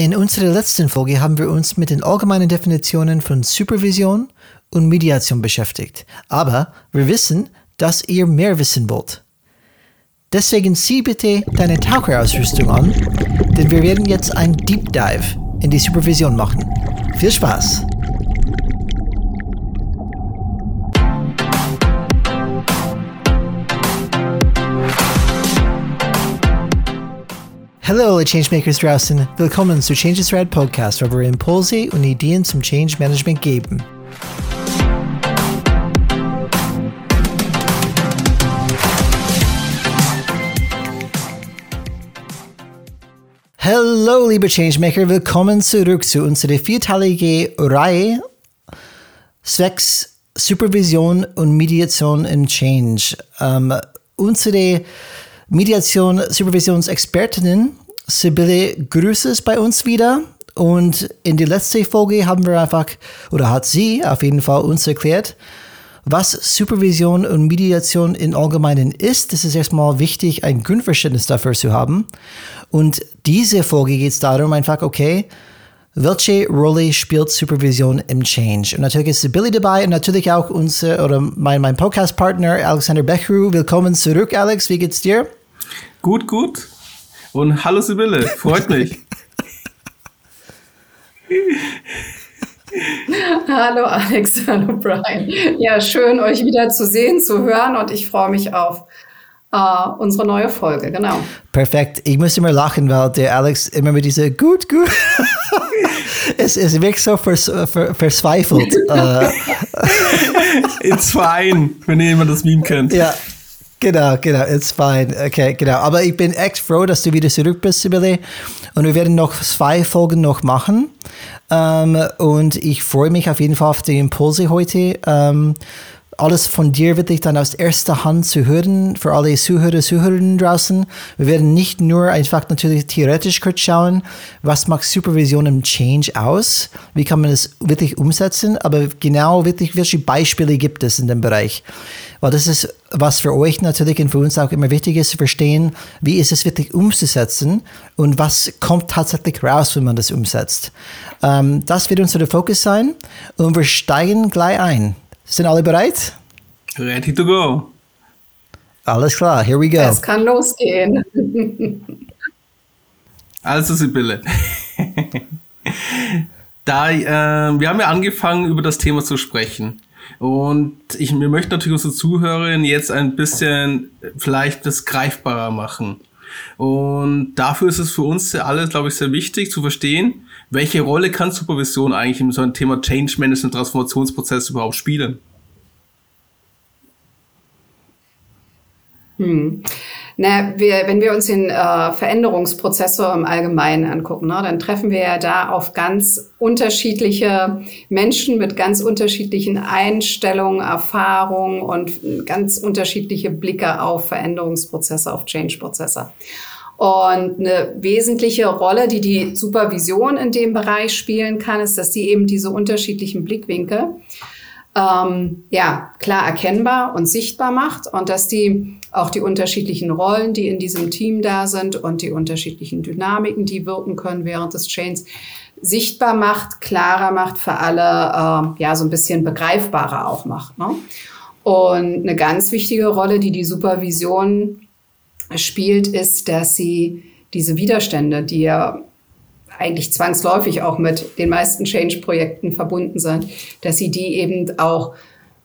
In unserer letzten Folge haben wir uns mit den allgemeinen Definitionen von Supervision und Mediation beschäftigt. Aber wir wissen, dass ihr mehr wissen wollt. Deswegen zieh bitte deine Taucherausrüstung an, denn wir werden jetzt ein Deep Dive in die Supervision machen. Viel Spaß! Hallo alle Changemakers draußen, willkommen zu Changes Red Podcast, wo wir Impulse und Ideen zum Change Management geben. Hello, liebe Changemaker, willkommen zurück zu unserer vierteiligen Reihe Sex, Supervision und Mediation in Change. Ähm, unsere Mediation, Supervisionsexpertinnen Sibylle Grüßes bei uns wieder. Und in der letzten Folge haben wir einfach, oder hat sie auf jeden Fall uns erklärt, was Supervision und Mediation im Allgemeinen ist. Das ist erstmal wichtig, ein Grundverständnis dafür zu haben. Und diese Folge geht es darum, einfach, okay, welche Rolle spielt Supervision im Change? Und natürlich ist Sibylle dabei und natürlich auch unser, oder mein, mein Podcast-Partner Alexander Bechru. Willkommen zurück, Alex. Wie geht's dir? Gut, gut. Und hallo Sibylle, freut mich. hallo Alex, hallo Brian. Ja, schön euch wieder zu sehen, zu hören und ich freue mich auf uh, unsere neue Folge, genau. Perfekt. Ich muss immer lachen, weil der Alex immer mit dieser gut, gut. es, es wirkt so vers, vers, verzweifelt. uh. It's fine, wenn ihr jemand das Meme kennt. Ja, Genau, genau, it's fine. Okay, genau. Aber ich bin echt froh, dass du wieder zurück bist, Sibylle. Und wir werden noch zwei Folgen noch machen. Ähm, und ich freue mich auf jeden Fall auf die Impulse heute. Ähm, alles von dir wirklich dann aus erster Hand zu hören, für alle Zuhörer, Zuhörerinnen draußen. Wir werden nicht nur einfach natürlich theoretisch kurz schauen, was macht Supervision im Change aus, wie kann man es wirklich umsetzen, aber genau wirklich, welche Beispiele gibt es in dem Bereich. Weil das ist, was für euch natürlich und für uns auch immer wichtig ist, zu verstehen, wie ist es wirklich umzusetzen und was kommt tatsächlich raus, wenn man das umsetzt. Ähm, das wird unser Fokus sein und wir steigen gleich ein. Sind alle bereit? Ready to go. Alles klar, here we go. Es kann losgehen. Also Sibylle. da, äh, wir haben ja angefangen, über das Thema zu sprechen. Und ich wir möchten natürlich unsere Zuhörerinnen jetzt ein bisschen vielleicht das greifbarer machen. Und dafür ist es für uns alle, glaube ich, sehr wichtig zu verstehen, welche Rolle kann Supervision eigentlich in so einem Thema Change Management Transformationsprozess überhaupt spielen? Hm. Na, wir, wenn wir uns den äh, Veränderungsprozessor im Allgemeinen angucken, ne, dann treffen wir ja da auf ganz unterschiedliche Menschen mit ganz unterschiedlichen Einstellungen, Erfahrungen und ganz unterschiedliche Blicke auf Veränderungsprozesse, auf Change-Prozesse. Und eine wesentliche Rolle, die die Supervision in dem Bereich spielen kann, ist, dass sie eben diese unterschiedlichen Blickwinkel ähm, ja klar erkennbar und sichtbar macht und dass die auch die unterschiedlichen Rollen, die in diesem Team da sind und die unterschiedlichen Dynamiken, die wirken können während des Chains, sichtbar macht, klarer macht für alle, äh, ja so ein bisschen begreifbarer auch macht. Ne? Und eine ganz wichtige Rolle, die die Supervision spielt, ist, dass sie diese Widerstände, die ja eigentlich zwangsläufig auch mit den meisten Change-Projekten verbunden sind, dass sie die eben auch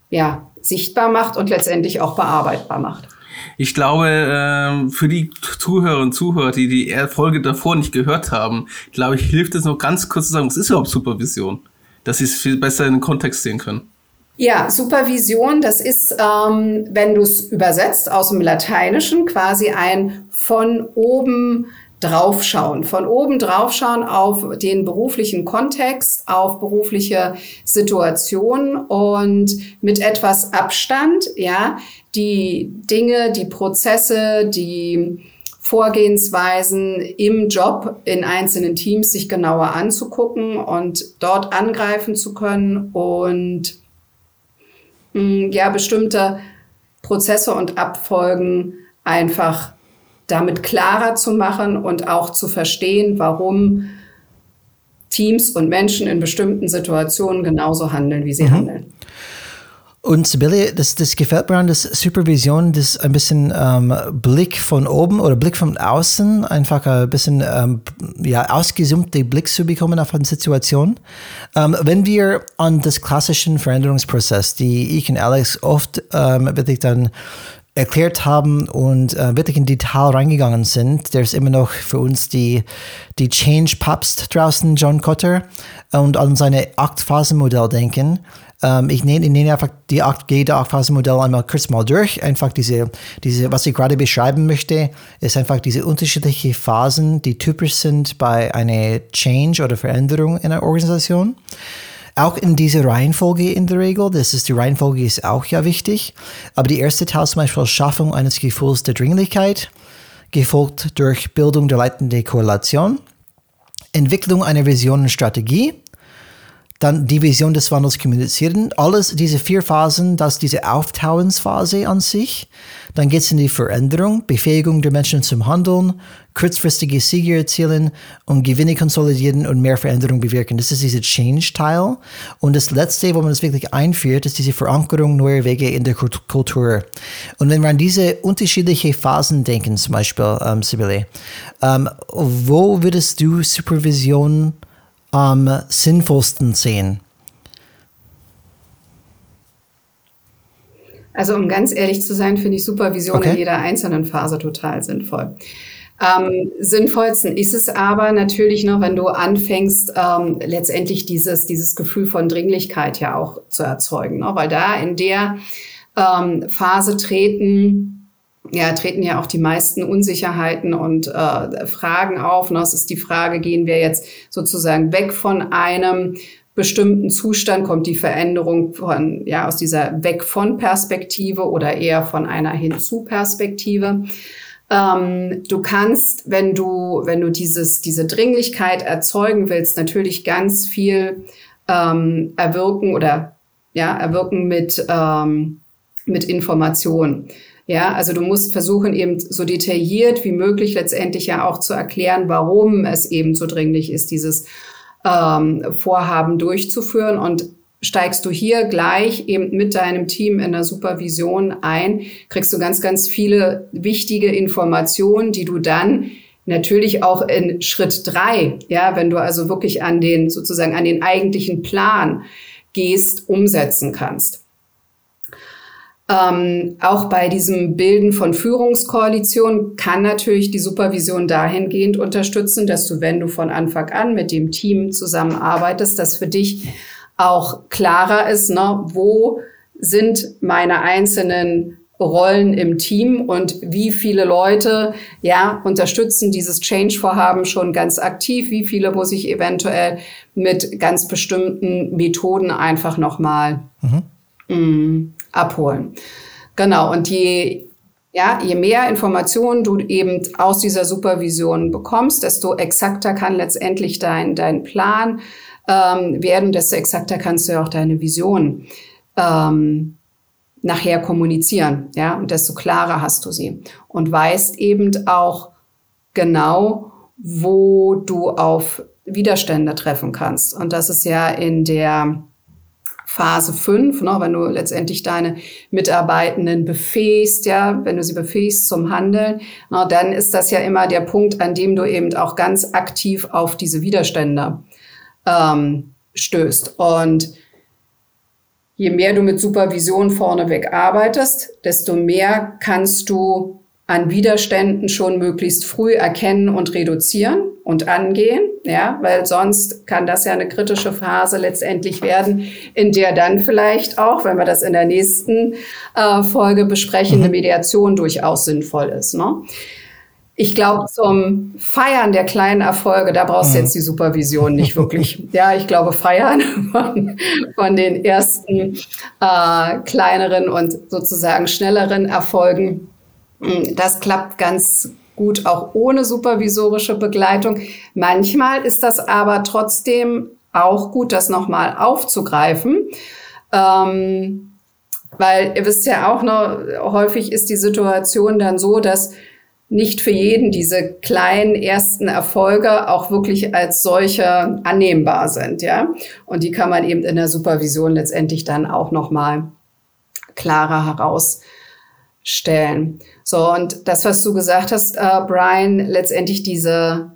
ja, sichtbar macht und letztendlich auch bearbeitbar macht. Ich glaube, ähm, für die Zuhörer und Zuhörer, die die Folge davor nicht gehört haben, glaube ich, hilft es noch ganz kurz zu sagen, was ist überhaupt Supervision? Dass sie es viel besser in den Kontext sehen können. Ja, Supervision, das ist, ähm, wenn du es übersetzt aus dem Lateinischen, quasi ein von oben draufschauen, von oben draufschauen auf den beruflichen Kontext, auf berufliche Situationen und mit etwas Abstand, ja, die Dinge, die Prozesse, die Vorgehensweisen im Job in einzelnen Teams sich genauer anzugucken und dort angreifen zu können und hm, ja, bestimmte Prozesse und Abfolgen einfach damit klarer zu machen und auch zu verstehen, warum Teams und Menschen in bestimmten Situationen genauso handeln, wie sie mhm. handeln. Und Sibylle, das, das gefällt mir an der Supervision, das ein bisschen ähm, Blick von oben oder Blick von außen, einfach ein bisschen ähm, ja, ausgesummte Blick zu bekommen auf eine Situation. Ähm, wenn wir an das klassischen Veränderungsprozess, die ich und Alex oft ähm, wirklich dann erklärt haben und äh, wirklich in Detail reingegangen sind. Der ist immer noch für uns die, die Change-Papst draußen, John Cotter, und an seine Acht-Phasen-Modell denken. Ähm, ich ich nenne einfach die 8G, der 8-Phasen-Modell einmal kurz mal durch. Einfach diese, diese, was ich gerade beschreiben möchte, ist einfach diese unterschiedlichen Phasen, die typisch sind bei einer Change oder Veränderung in einer Organisation. Auch in dieser Reihenfolge in der Regel, das ist die Reihenfolge ist auch ja wichtig. Aber die erste Teil zum Beispiel Schaffung eines Gefühls der Dringlichkeit, gefolgt durch Bildung der leitenden Korrelation, Entwicklung einer Vision und Strategie, dann die Vision des Wandels kommunizieren. Alles diese vier Phasen, das diese Auftauensphase an sich. Dann geht es in die Veränderung, Befähigung der Menschen zum Handeln, kurzfristige Siege erzielen und Gewinne konsolidieren und mehr Veränderung bewirken. Das ist dieser Change-Teil. Und das Letzte, wo man es wirklich einführt, ist diese Verankerung neuer Wege in der Kultur. Und wenn wir an diese unterschiedlichen Phasen denken, zum Beispiel, ähm, Sibylle, ähm, wo würdest du Supervision am sinnvollsten sehen? Also um ganz ehrlich zu sein, finde ich Supervision okay. in jeder einzelnen Phase total sinnvoll. Ähm, sinnvollsten ist es aber natürlich noch, wenn du anfängst, ähm, letztendlich dieses, dieses Gefühl von Dringlichkeit ja auch zu erzeugen. Ne? Weil da in der ähm, Phase treten ja, treten ja auch die meisten Unsicherheiten und äh, Fragen auf. Und das ist die Frage, gehen wir jetzt sozusagen weg von einem bestimmten Zustand, kommt die Veränderung von, ja, aus dieser Weg von Perspektive oder eher von einer Hinzu Perspektive. Ähm, du kannst, wenn du, wenn du dieses, diese Dringlichkeit erzeugen willst, natürlich ganz viel ähm, erwirken oder ja, erwirken mit, ähm, mit Information. Ja, also du musst versuchen, eben so detailliert wie möglich letztendlich ja auch zu erklären, warum es eben so dringlich ist, dieses ähm, Vorhaben durchzuführen. Und steigst du hier gleich eben mit deinem Team in der Supervision ein, kriegst du ganz, ganz viele wichtige Informationen, die du dann natürlich auch in Schritt drei, ja, wenn du also wirklich an den sozusagen an den eigentlichen Plan gehst, umsetzen kannst. Ähm, auch bei diesem Bilden von Führungskoalitionen kann natürlich die Supervision dahingehend unterstützen, dass du, wenn du von Anfang an mit dem Team zusammenarbeitest, dass für dich auch klarer ist, ne, wo sind meine einzelnen Rollen im Team und wie viele Leute ja unterstützen dieses Change-Vorhaben schon ganz aktiv, wie viele muss ich eventuell mit ganz bestimmten Methoden einfach nochmal mhm. Mm, abholen. Genau, und je, ja, je mehr Informationen du eben aus dieser Supervision bekommst, desto exakter kann letztendlich dein, dein Plan ähm, werden, desto exakter kannst du auch deine Vision ähm, nachher kommunizieren, ja, und desto klarer hast du sie und weißt eben auch genau, wo du auf Widerstände treffen kannst. Und das ist ja in der Phase 5, ne, wenn du letztendlich deine Mitarbeitenden befähigst, ja, wenn du sie befähigst zum Handeln, ne, dann ist das ja immer der Punkt, an dem du eben auch ganz aktiv auf diese Widerstände ähm, stößt. Und je mehr du mit Supervision vorneweg arbeitest, desto mehr kannst du an Widerständen schon möglichst früh erkennen und reduzieren und angehen, ja, weil sonst kann das ja eine kritische Phase letztendlich werden, in der dann vielleicht auch, wenn wir das in der nächsten äh, Folge besprechen, eine mhm. Mediation durchaus sinnvoll ist. Ne? Ich glaube, zum Feiern der kleinen Erfolge, da brauchst du mhm. jetzt die Supervision nicht wirklich. ja, ich glaube, Feiern von, von den ersten äh, kleineren und sozusagen schnelleren Erfolgen hm, das klappt ganz gut auch ohne supervisorische Begleitung. Manchmal ist das aber trotzdem auch gut, das nochmal aufzugreifen. Ähm, weil ihr wisst ja auch noch, häufig ist die Situation dann so, dass nicht für jeden diese kleinen ersten Erfolge auch wirklich als solche annehmbar sind, ja. Und die kann man eben in der Supervision letztendlich dann auch nochmal klarer herausstellen. So, und das, was du gesagt hast, äh, Brian, letztendlich diese,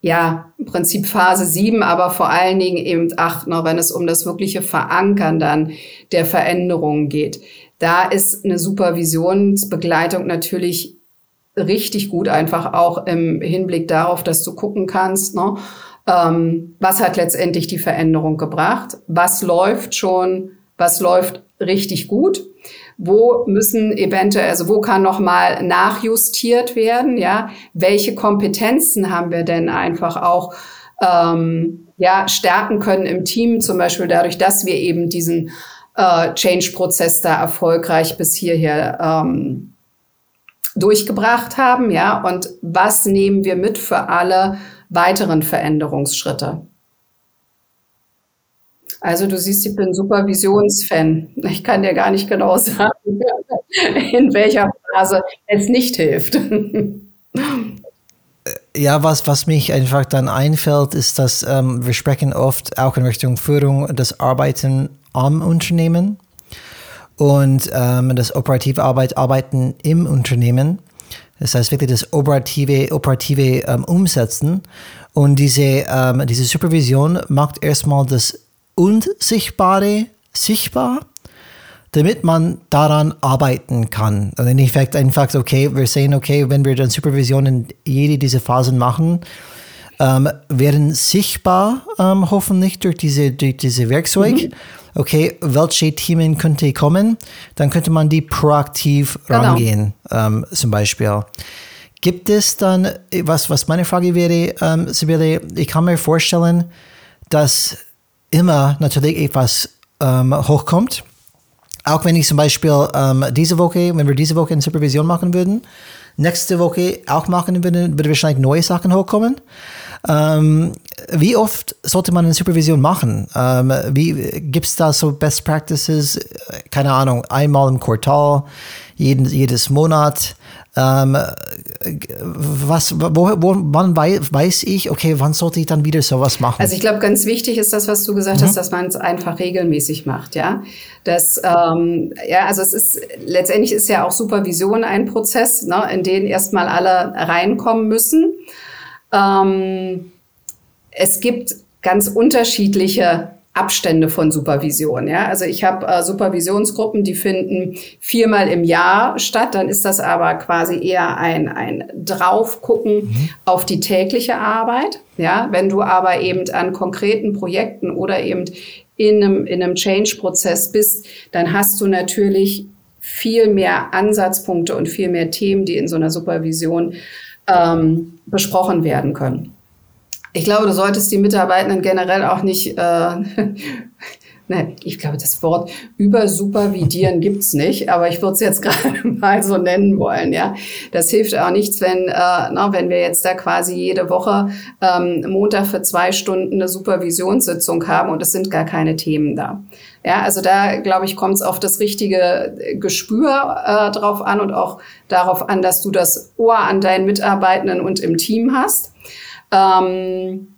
ja, im Prinzip Phase 7, aber vor allen Dingen eben 8, noch, wenn es um das wirkliche Verankern dann der Veränderungen geht. Da ist eine Supervisionsbegleitung natürlich richtig gut, einfach auch im Hinblick darauf, dass du gucken kannst, ne, ähm, was hat letztendlich die Veränderung gebracht, was läuft schon, was läuft richtig gut, wo müssen eventuell, also wo kann nochmal nachjustiert werden, ja, welche Kompetenzen haben wir denn einfach auch ähm, ja, stärken können im Team, zum Beispiel dadurch, dass wir eben diesen äh, Change-Prozess da erfolgreich bis hierher ähm, durchgebracht haben, ja, und was nehmen wir mit für alle weiteren Veränderungsschritte? Also du siehst, ich bin Supervisionsfan. Ich kann dir gar nicht genau sagen, in welcher Phase es nicht hilft. Ja, was, was mich einfach dann einfällt, ist, dass ähm, wir sprechen oft auch in Richtung Führung das Arbeiten am Unternehmen und ähm, das operative Arbeit, Arbeiten im Unternehmen. Das heißt wirklich das operative, operative ähm, Umsetzen. Und diese, ähm, diese Supervision macht erstmal das Unsichtbare sichtbar, damit man daran arbeiten kann. Und in Effekt einfach, okay, wir sehen, okay, wenn wir dann Supervision in jede dieser Phasen machen, ähm, werden sichtbar, ähm, hoffentlich durch diese, durch diese Werkzeug. Mhm okay, welche Themen könnte kommen, dann könnte man die proaktiv genau. rangehen, ähm, zum Beispiel. Gibt es dann, was, was meine Frage wäre, ähm, Sibylle, ich kann mir vorstellen, dass immer natürlich etwas ähm, hochkommt. Auch wenn ich zum Beispiel ähm, diese Woche, wenn wir diese Woche eine Supervision machen würden, nächste Woche auch machen würden, würde wahrscheinlich neue Sachen hochkommen. Ähm, wie oft sollte man eine Supervision machen? Ähm, Gibt es da so Best Practices? Keine Ahnung, einmal im Quartal, jeden, jedes Monat? Ähm, was, wo, wo, wann weiß ich, okay, wann sollte ich dann wieder sowas machen? Also ich glaube, ganz wichtig ist das, was du gesagt mhm. hast, dass man es einfach regelmäßig macht, ja. Das, ähm, ja, also es ist letztendlich ist ja auch Supervision ein Prozess, ne, in den erstmal alle reinkommen müssen. Ähm, es gibt ganz unterschiedliche Abstände von Supervision. Ja? Also ich habe äh, Supervisionsgruppen, die finden viermal im Jahr statt. Dann ist das aber quasi eher ein, ein Draufgucken mhm. auf die tägliche Arbeit. Ja? Wenn du aber eben an konkreten Projekten oder eben in einem, in einem Change-Prozess bist, dann hast du natürlich viel mehr Ansatzpunkte und viel mehr Themen, die in so einer Supervision ähm, besprochen werden können. Ich glaube, du solltest die Mitarbeitenden generell auch nicht, äh, ne, ich glaube, das Wort übersupervidieren gibt's nicht, aber ich würde es jetzt gerade mal so nennen wollen. Ja, Das hilft auch nichts, wenn, äh, na, wenn wir jetzt da quasi jede Woche ähm, Montag für zwei Stunden eine Supervisionssitzung haben und es sind gar keine Themen da. Ja, also da, glaube ich, kommt es auf das richtige Gespür äh, drauf an und auch darauf an, dass du das Ohr an deinen Mitarbeitenden und im Team hast. Ähm,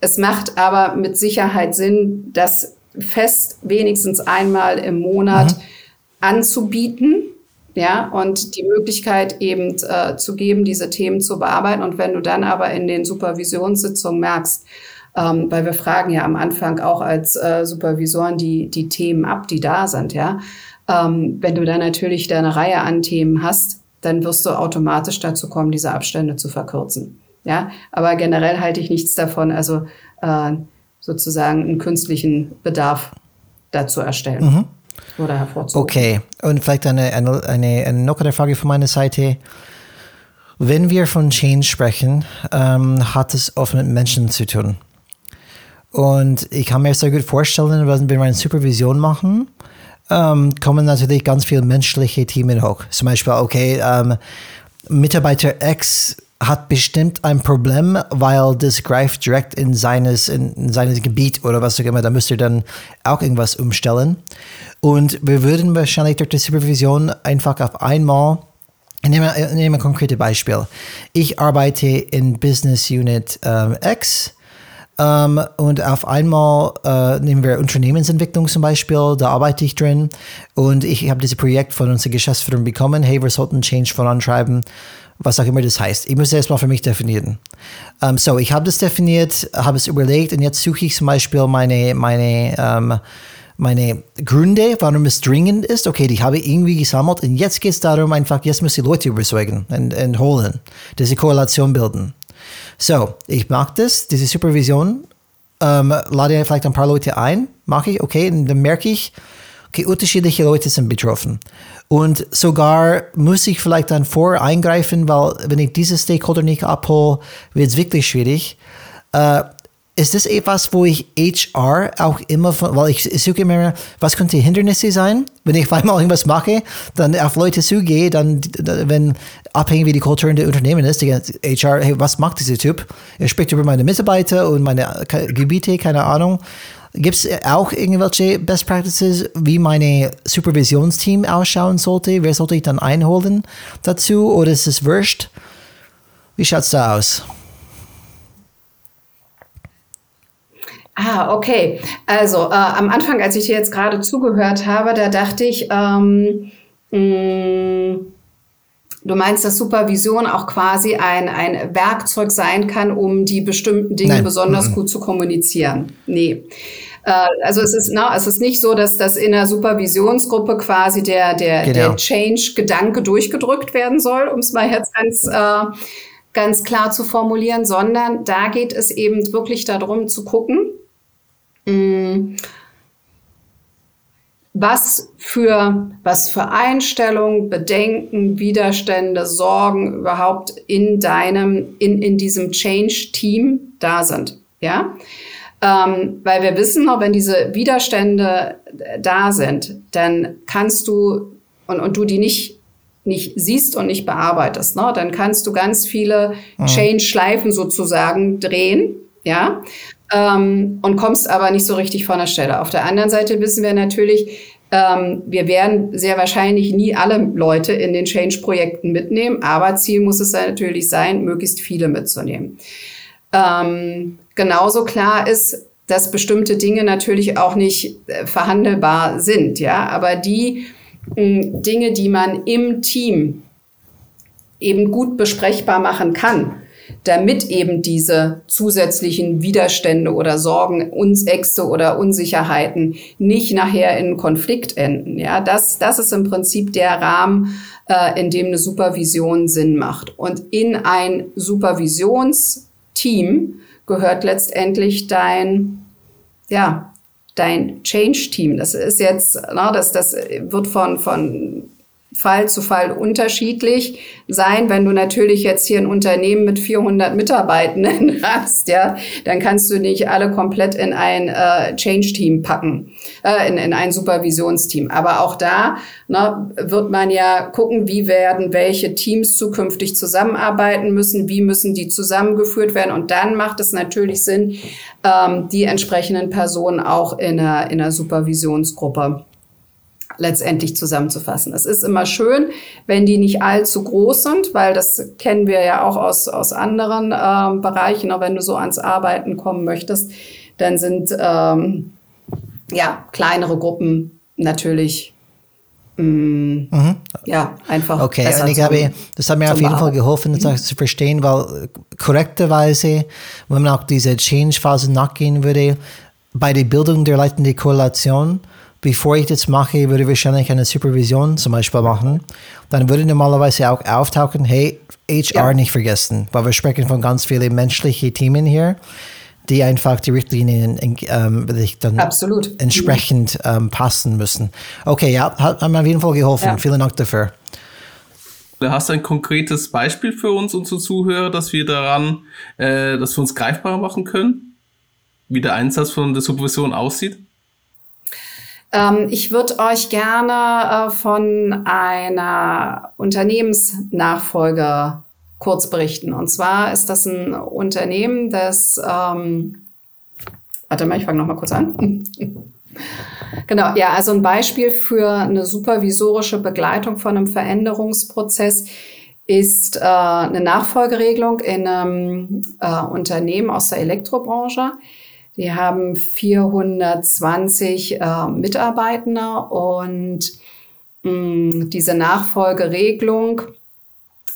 es macht aber mit Sicherheit Sinn, das fest wenigstens einmal im Monat mhm. anzubieten. Ja, und die Möglichkeit eben äh, zu geben, diese Themen zu bearbeiten. Und wenn du dann aber in den Supervisionssitzungen merkst, ähm, weil wir fragen ja am Anfang auch als äh, Supervisoren die, die Themen ab, die da sind, ja. Ähm, wenn du dann natürlich deine Reihe an Themen hast, dann wirst du automatisch dazu kommen, diese Abstände zu verkürzen. Ja, aber generell halte ich nichts davon, also äh, sozusagen einen künstlichen Bedarf dazu erstellen mhm. oder hervorzuholen. Okay, und vielleicht eine, eine, eine, eine noch eine Frage von meiner Seite. Wenn wir von Change sprechen, ähm, hat es oft mit Menschen zu tun. Und ich kann mir sehr gut vorstellen, wenn wir eine Supervision machen, ähm, kommen natürlich ganz viele menschliche Themen hoch. Zum Beispiel, okay, ähm, Mitarbeiter X hat bestimmt ein Problem, weil das greift direkt in seines, in seines Gebiet oder was auch immer. Da müsst ihr dann auch irgendwas umstellen. Und wir würden wahrscheinlich durch die Supervision einfach auf einmal Ich nehme, ich nehme ein konkretes Beispiel. Ich arbeite in Business Unit ähm, X ähm, und auf einmal äh, nehmen wir Unternehmensentwicklung zum Beispiel, da arbeite ich drin und ich habe dieses Projekt von unserer Geschäftsführung bekommen, hey, wir sollten Change vorantreiben, was auch immer das heißt. Ich muss erstmal für mich definieren. Um, so, ich habe das definiert, habe es überlegt und jetzt suche ich zum Beispiel meine, meine ähm, meine Gründe, warum es dringend ist, okay, die habe ich irgendwie gesammelt und jetzt geht es darum, einfach, jetzt muss ich Leute überzeugen und, und holen, diese Korrelation bilden. So, ich mache das, diese Supervision, ähm, lade vielleicht ein paar Leute ein, mache ich, okay, und dann merke ich, okay, unterschiedliche Leute sind betroffen. Und sogar muss ich vielleicht dann vor eingreifen, weil wenn ich diese Stakeholder nicht abhole, wird es wirklich schwierig. Äh, ist das etwas, wo ich HR auch immer von, weil ich, suche immer, was könnte Hindernisse sein? Wenn ich einmal irgendwas mache, dann auf Leute zugehe, dann, wenn abhängig wie die Kultur in der Unternehmen ist, die HR, hey, was macht dieser Typ? Er spricht über meine Mitarbeiter und meine Gebiete, keine Ahnung. Gibt es auch irgendwelche Best Practices, wie meine Supervisionsteam ausschauen sollte? Wer sollte ich dann einholen dazu? Oder ist es wurscht? Wie schaut es da aus? Ah, okay. Also äh, am Anfang, als ich dir jetzt gerade zugehört habe, da dachte ich, ähm, mh, mm, du meinst, dass Supervision auch quasi ein, ein Werkzeug sein kann, um die bestimmten Dinge Nein. besonders mhm. gut zu kommunizieren. Nee. Äh, also es ist, na, es ist nicht so, dass das in der Supervisionsgruppe quasi der, der, genau. der Change-Gedanke durchgedrückt werden soll, um es mal jetzt ganz, äh, ganz klar zu formulieren, sondern da geht es eben wirklich darum zu gucken, Mm. Was für, was für Einstellungen, Bedenken, Widerstände, Sorgen überhaupt in deinem, in, in diesem Change-Team da sind. Ja? Ähm, weil wir wissen, wenn diese Widerstände da sind, dann kannst du, und, und du die nicht nicht siehst und nicht bearbeitest, ne, dann kannst du ganz viele mhm. Change-Schleifen sozusagen drehen, ja, ähm, und kommst aber nicht so richtig von der Stelle. Auf der anderen Seite wissen wir natürlich, ähm, wir werden sehr wahrscheinlich nie alle Leute in den Change-Projekten mitnehmen, aber Ziel muss es natürlich sein, möglichst viele mitzunehmen. Ähm, genauso klar ist, dass bestimmte Dinge natürlich auch nicht äh, verhandelbar sind, ja, aber die äh, Dinge, die man im Team eben gut besprechbar machen kann, damit eben diese zusätzlichen Widerstände oder Sorgen, Ängste oder Unsicherheiten nicht nachher in Konflikt enden. Ja, das, das ist im Prinzip der Rahmen, äh, in dem eine Supervision Sinn macht. Und in ein Supervisionsteam gehört letztendlich dein, ja, dein Change-Team. Das ist jetzt, na, das, das wird von, von Fall zu Fall unterschiedlich sein. Wenn du natürlich jetzt hier ein Unternehmen mit 400 Mitarbeitenden hast, ja, dann kannst du nicht alle komplett in ein äh, Change-Team packen, äh, in, in ein Supervisionsteam. Aber auch da ne, wird man ja gucken, wie werden welche Teams zukünftig zusammenarbeiten müssen, wie müssen die zusammengeführt werden. Und dann macht es natürlich Sinn, ähm, die entsprechenden Personen auch in einer, in einer Supervisionsgruppe letztendlich zusammenzufassen. Es ist immer schön, wenn die nicht allzu groß sind, weil das kennen wir ja auch aus, aus anderen äh, Bereichen. Auch wenn du so ans Arbeiten kommen möchtest, dann sind ähm, ja kleinere Gruppen natürlich mm, mhm. ja, einfach. Okay, und ich glaube, das hat mir auf jeden Fall geholfen, das mhm. zu verstehen, weil korrekterweise, wenn man auch diese Change-Phase nachgehen würde, bei der Bildung der leitenden Korrelation, bevor ich das mache, würde ich wahrscheinlich eine Supervision zum Beispiel machen. Dann würde normalerweise auch auftauchen, hey, HR ja. nicht vergessen, weil wir sprechen von ganz vielen menschlichen Themen hier, die einfach die Richtlinien ähm, dann Absolut. entsprechend ähm, passen müssen. Okay, ja, hat, hat mir auf jeden Fall geholfen. Ja. Vielen Dank dafür. Hast du ein konkretes Beispiel für uns, unsere Zuhörer, dass wir daran, äh, dass wir uns greifbarer machen können? Wie der Einsatz von der Supervision aussieht? Ähm, ich würde euch gerne äh, von einer Unternehmensnachfolge kurz berichten. Und zwar ist das ein Unternehmen, das, ähm, warte mal, ich fange noch mal kurz an. Genau, ja, also ein Beispiel für eine supervisorische Begleitung von einem Veränderungsprozess ist äh, eine Nachfolgeregelung in einem äh, Unternehmen aus der Elektrobranche. Die haben 420 äh, Mitarbeiter und mh, mm, diese Nachfolgeregelung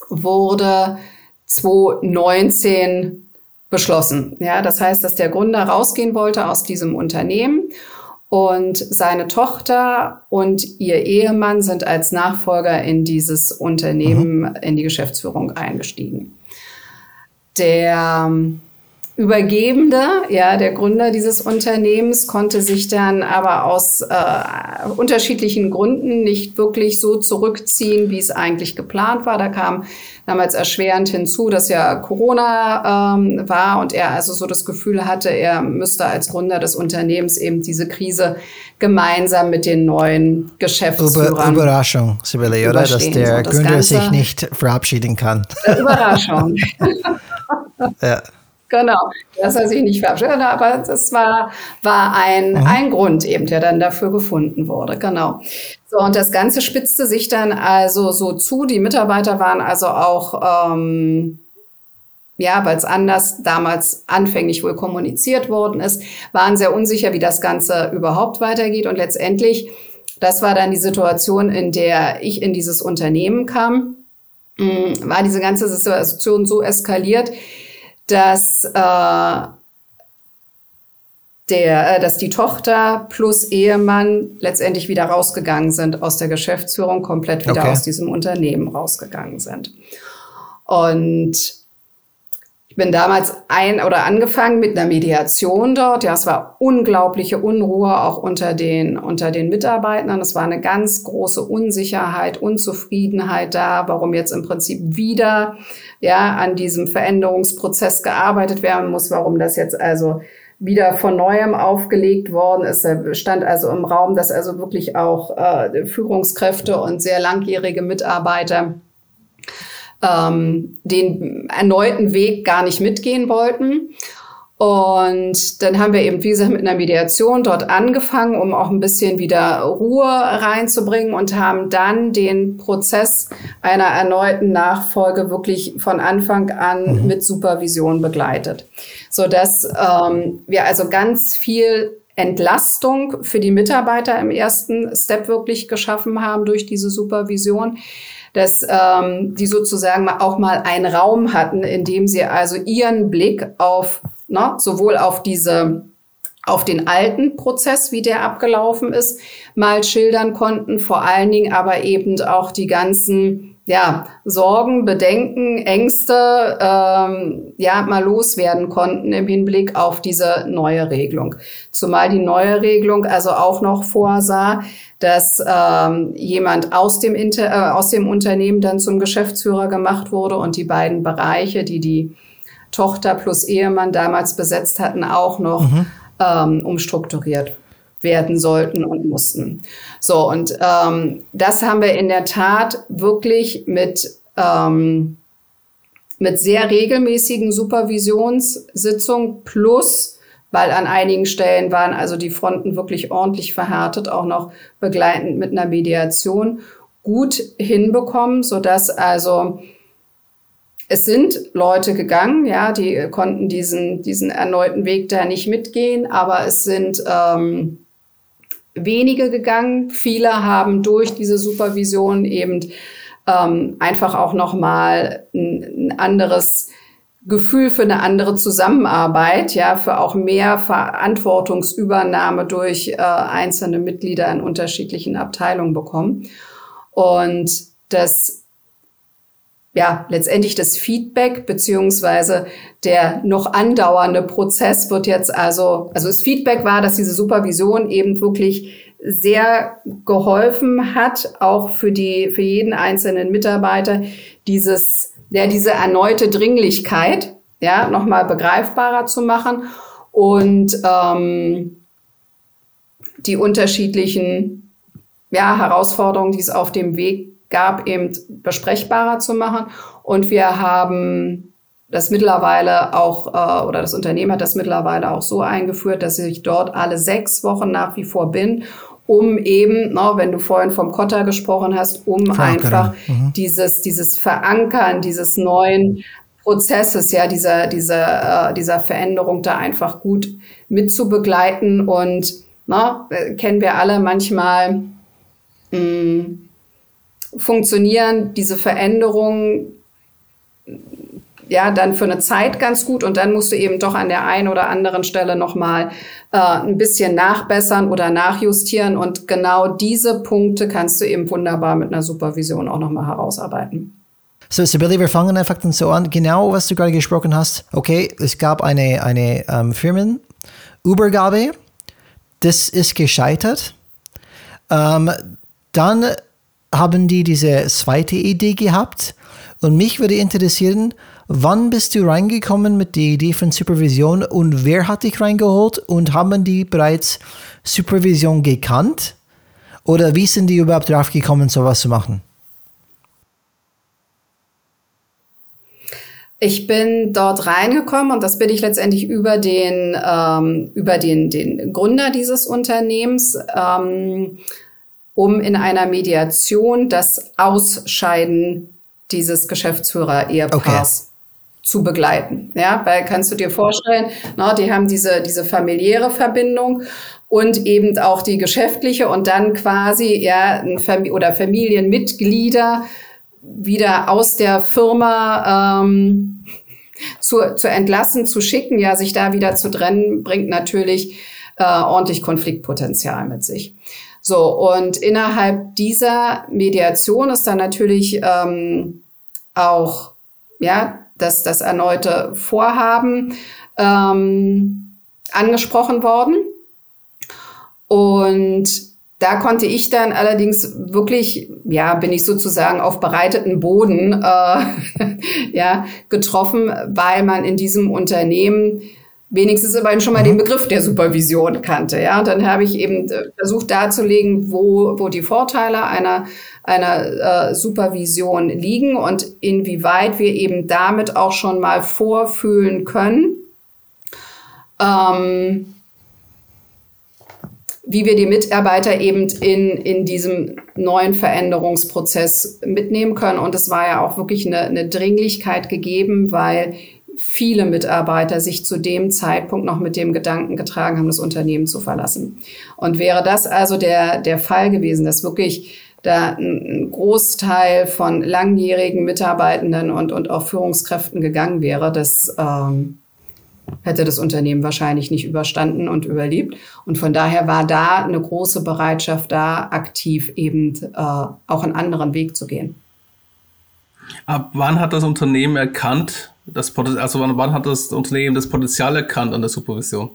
wurde 2019 beschlossen. Ja, das heißt, dass der Gründer rausgehen wollte aus diesem Unternehmen und seine Tochter und ihr Ehemann sind als Nachfolger in dieses Unternehmen, mhm. in die Geschäftsführung eingestiegen. Der Übergebende, ja, der Gründer dieses Unternehmens konnte sich dann aber aus äh, unterschiedlichen Gründen nicht wirklich so zurückziehen, wie es eigentlich geplant war. Da kam damals erschwerend hinzu, dass ja Corona ähm, war und er also so das Gefühl hatte, er müsste als Gründer des Unternehmens eben diese Krise gemeinsam mit den neuen Geschäftsführern. Über, Überraschung, Sibylle, oder? Dass der so, Gründer Ganze, sich nicht verabschieden kann. Überraschung. ja. Genau, dass er sich nicht verabschiedet, aber das war, war ein, mhm. ein Grund eben, der dann dafür gefunden wurde. Genau. So, und das Ganze spitzte sich dann also so zu. Die Mitarbeiter waren also auch, ähm, ja, weil es anders damals anfänglich wohl kommuniziert worden ist, waren sehr unsicher, wie das Ganze überhaupt weitergeht. Und letztendlich, das war dann die Situation, in der ich in dieses Unternehmen kam, mm, war diese ganze Situation so eskaliert, dass, äh, der, äh, dass die Tochter plus Ehemann letztendlich wieder rausgegangen sind aus der Geschäftsführung, komplett wieder okay. aus diesem Unternehmen rausgegangen sind. Und bin damals ein oder angefangen mit einer Mediation dort. Ja, es war unglaubliche Unruhe auch unter den, unter den Mitarbeitern. Es war eine ganz große Unsicherheit, Unzufriedenheit da, warum jetzt im Prinzip wieder, ja, an diesem Veränderungsprozess gearbeitet werden muss, warum das jetzt also wieder von neuem aufgelegt worden ist. Da stand also im Raum, dass also wirklich auch äh, Führungskräfte und sehr langjährige Mitarbeiter ähm, den erneuten Weg gar nicht mitgehen wollten. Und dann haben wir eben, wie gesagt, mit einer Mediation dort angefangen, um auch ein bisschen wieder Ruhe reinzubringen und haben dann den Prozess einer erneuten Nachfolge wirklich von Anfang an mhm. mit Supervision begleitet, so dass ähm, wir also ganz viel Entlastung für die Mitarbeiter im ersten Step wirklich geschaffen haben durch diese Supervision dass ähm, die sozusagen auch mal einen Raum hatten, in dem sie also ihren Blick auf ne, sowohl auf diese auf den alten Prozess, wie der abgelaufen ist, mal schildern konnten, vor allen Dingen aber eben auch die ganzen ja, Sorgen, Bedenken, Ängste ähm, ja mal loswerden konnten im Hinblick auf diese neue Regelung. Zumal die neue Regelung also auch noch vorsah, dass ähm, jemand aus dem, Inter äh, aus dem Unternehmen dann zum Geschäftsführer gemacht wurde und die beiden Bereiche, die die Tochter plus Ehemann damals besetzt hatten, auch noch mhm. ähm, umstrukturiert werden sollten und mussten. So, und ähm, das haben wir in der Tat wirklich mit, ähm, mit sehr regelmäßigen Supervisionssitzungen plus weil an einigen Stellen waren also die Fronten wirklich ordentlich verhärtet, auch noch begleitend mit einer Mediation gut hinbekommen, so dass also es sind Leute gegangen, ja, die konnten diesen, diesen erneuten Weg da nicht mitgehen, aber es sind ähm, wenige gegangen. Viele haben durch diese Supervision eben ähm, einfach auch nochmal ein, ein anderes Gefühl für eine andere Zusammenarbeit, ja, für auch mehr Verantwortungsübernahme durch äh, einzelne Mitglieder in unterschiedlichen Abteilungen bekommen. Und das, ja, letztendlich das Feedback beziehungsweise der noch andauernde Prozess wird jetzt also, also das Feedback war, dass diese Supervision eben wirklich sehr geholfen hat, auch für die, für jeden einzelnen Mitarbeiter, dieses ja, diese erneute Dringlichkeit ja, nochmal begreifbarer zu machen und ähm, die unterschiedlichen ja, Herausforderungen, die es auf dem Weg gab, eben besprechbarer zu machen. Und wir haben das mittlerweile auch, äh, oder das Unternehmen hat das mittlerweile auch so eingeführt, dass ich dort alle sechs Wochen nach wie vor bin, um eben, wenn du vorhin vom Kotter gesprochen hast, um Verankern. einfach mhm. dieses, dieses Verankern dieses neuen Prozesses, ja, dieser, dieser, äh, dieser Veränderung da einfach gut mitzubegleiten und na, äh, kennen wir alle manchmal mh, mm, funktionieren diese Veränderungen ja dann für eine Zeit ganz gut und dann musst du eben doch an der einen oder anderen Stelle nochmal äh, ein bisschen nachbessern oder nachjustieren und genau diese Punkte kannst du eben wunderbar mit einer Supervision auch nochmal herausarbeiten. So, Sibylle, wir fangen einfach dann so an. Genau, was du gerade gesprochen hast. Okay, es gab eine, eine ähm, Firmenübergabe. Das ist gescheitert. Ähm, dann haben die diese zweite Idee gehabt. Und mich würde interessieren, Wann bist du reingekommen mit der Idee von Supervision und wer hat dich reingeholt und haben die bereits Supervision gekannt? Oder wie sind die überhaupt drauf gekommen, sowas zu machen? Ich bin dort reingekommen und das bin ich letztendlich über den, ähm, über den, den Gründer dieses Unternehmens, ähm, um in einer Mediation das Ausscheiden dieses Geschäftsführer-Ehepaars zu begleiten. Ja, weil kannst du dir vorstellen, na, die haben diese, diese familiäre Verbindung und eben auch die geschäftliche und dann quasi, ja, ein Fam oder Familienmitglieder wieder aus der Firma ähm, zu, zu entlassen, zu schicken, ja, sich da wieder zu trennen, bringt natürlich äh, ordentlich Konfliktpotenzial mit sich. So, und innerhalb dieser Mediation ist dann natürlich ähm, auch, ja, dass das erneute Vorhaben ähm, angesprochen worden. Und da konnte ich dann allerdings wirklich, ja, bin ich sozusagen auf bereiteten Boden äh, ja, getroffen, weil man in diesem Unternehmen wenigstens immerhin schon mal den mhm. Begriff der Supervision kannte. Ja, dann habe ich eben äh, versucht darzulegen, wo, wo die Vorteile einer, einer äh, Supervision liegen und inwieweit wir eben damit auch schon mal vorfühlen können, ähm, wie wir die Mitarbeiter eben in, in diesem neuen Veränderungsprozess mitnehmen können. Und es war ja auch wirklich eine, eine Dringlichkeit gegeben, weil viele Mitarbeiter sich zu dem Zeitpunkt noch mit dem Gedanken getragen haben, das Unternehmen zu verlassen. Und wäre das also der, der Fall gewesen, dass wirklich da ein Großteil von langjährigen Mitarbeitenden und, und auch Führungskräften gegangen wäre, das ähm, hätte das Unternehmen wahrscheinlich nicht überstanden und überlebt. Und von daher war da eine große Bereitschaft da, aktiv eben äh, auch einen anderen Weg zu gehen. Ab wann hat das Unternehmen erkannt, das also wann, wann hat das Unternehmen das Potenzial erkannt an der Supervision?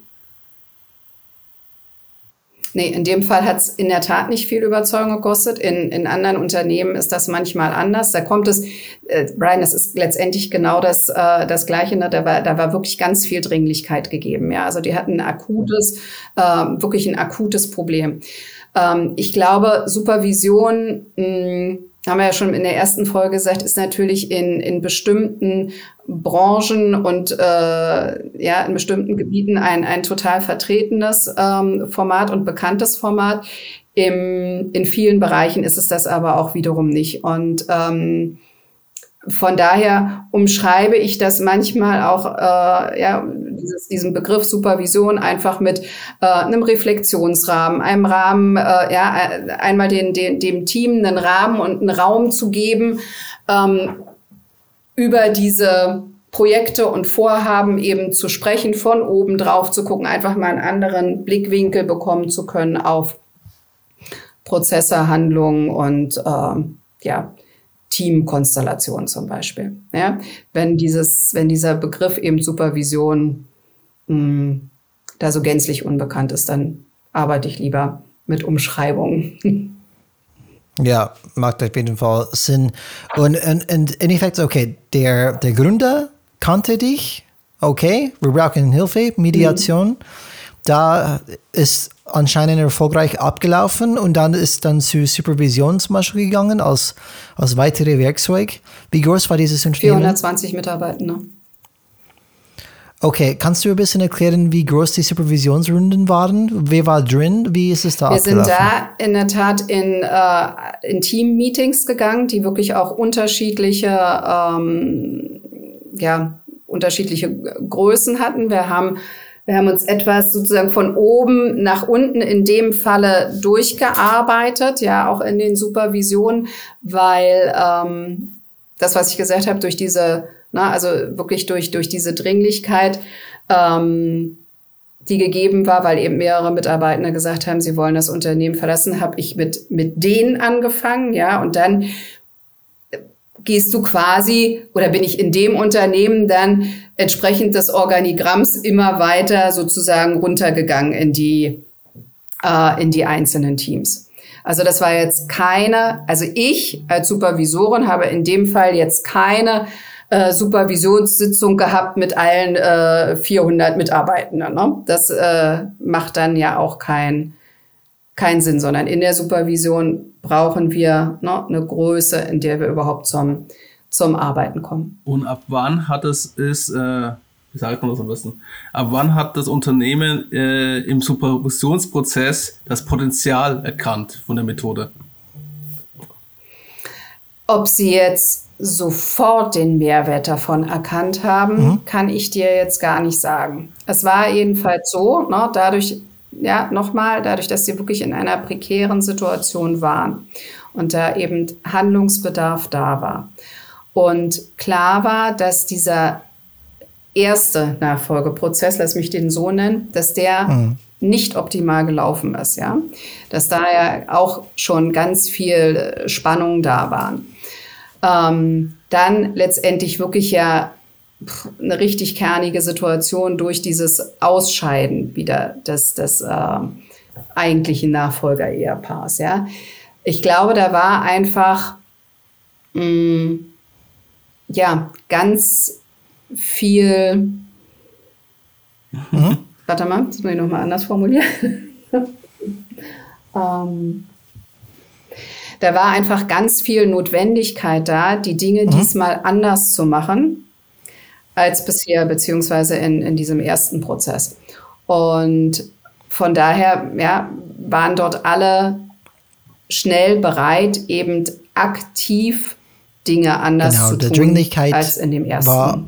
Nee, in dem Fall hat es in der Tat nicht viel Überzeugung gekostet. In, in anderen Unternehmen ist das manchmal anders. Da kommt es, äh, Brian, es ist letztendlich genau das, äh, das Gleiche. Ne? Da, war, da war wirklich ganz viel Dringlichkeit gegeben. Ja? Also die hatten ein akutes, äh, wirklich ein akutes Problem. Ähm, ich glaube, Supervision, mh, hm, haben wir ja schon in der ersten Folge gesagt, ist natürlich in, in bestimmten Branchen und äh, ja, in bestimmten Gebieten ein, ein total vertretenes ähm, Format und bekanntes Format. Im, in vielen Bereichen ist es das aber auch wiederum nicht. Und ähm, von daher umschreibe ich das manchmal auch, äh, ja, dieses, diesen Begriff Supervision einfach mit äh, einem Reflexionsrahmen, einem Rahmen, äh, ja, einmal den, den, dem Team einen Rahmen und einen Raum zu geben, ähm, über diese Projekte und Vorhaben eben zu sprechen, von oben drauf zu gucken, einfach mal einen anderen Blickwinkel bekommen zu können auf Prozesse, Handlungen und äh, ja, Teamkonstellation zum Beispiel. Ja? Wenn, dieses, wenn dieser Begriff eben Supervision mh, hm, da so gänzlich unbekannt ist, dann arbeite ich lieber mit Umschreibungen. Ja, macht auf jeden Fall Sinn. Und, und, und in Effekt, okay, der, der Gründer kannte dich, okay, wir brauchen Hilfe, Mediation. Mhm. Da ist anscheinend erfolgreich abgelaufen und dann ist dann zu Supervision zum Beispiel gegangen als, als weitere Werkzeug. Wie groß war dieses Unternehmen? 420 Mitarbeiter. Okay, kannst du ein bisschen erklären, wie groß die Supervisionsrunden waren? Wer war drin? Wie ist es da Wir abgelaufen? sind da in der Tat in, äh, in Team-Meetings gegangen, die wirklich auch unterschiedliche, ähm, ja, unterschiedliche Größen hatten. Wir haben wir haben uns etwas sozusagen von oben nach unten in dem Falle durchgearbeitet, ja, auch in den Supervisionen, weil ähm, das, was ich gesagt habe, durch diese na, also wirklich durch, durch diese Dringlichkeit, ähm, die gegeben war, weil eben mehrere Mitarbeitende gesagt haben, sie wollen das Unternehmen verlassen, habe ich mit, mit denen angefangen, ja, und dann gehst du quasi oder bin ich in dem Unternehmen dann entsprechend des Organigramms immer weiter sozusagen runtergegangen in die, äh, in die einzelnen Teams. Also das war jetzt keine, also ich als Supervisorin habe in dem Fall jetzt keine äh, Supervisionssitzung gehabt mit allen äh, 400 Mitarbeitenden. Ne? Das äh, macht dann ja auch keinen kein Sinn, sondern in der Supervision brauchen wir ne, eine Größe, in der wir überhaupt zum, zum Arbeiten kommen. Und ab wann hat es ist, äh, wie sagt man das am besten? Ab wann hat das Unternehmen äh, im Supervisionsprozess das Potenzial erkannt von der Methode? Ob sie jetzt sofort den Mehrwert davon erkannt haben, mhm. kann ich dir jetzt gar nicht sagen. Es war jedenfalls so, ne, dadurch, ja, nochmal, dadurch, dass sie wirklich in einer prekären Situation waren und da eben Handlungsbedarf da war. Und klar war, dass dieser erste Nachfolgeprozess, lass mich den so nennen, dass der mhm. nicht optimal gelaufen ist, ja. Dass da ja auch schon ganz viel Spannung da waren ähm, dann letztendlich wirklich ja eine richtig kernige Situation durch dieses Ausscheiden wieder des, des äh, eigentlichen Nachfolger-Ehepaars. Ja. Ich glaube, da war einfach mh, mm, ja ganz viel. Mhm. Warte mal, das muss ich nochmal anders formulieren. ähm, da war einfach ganz viel Notwendigkeit da, die Dinge mhm. diesmal anders zu machen als bisher, beziehungsweise in, in diesem ersten Prozess. Und von daher ja, waren dort alle schnell bereit, eben aktiv Dinge anders genau, zu tun als in dem ersten. War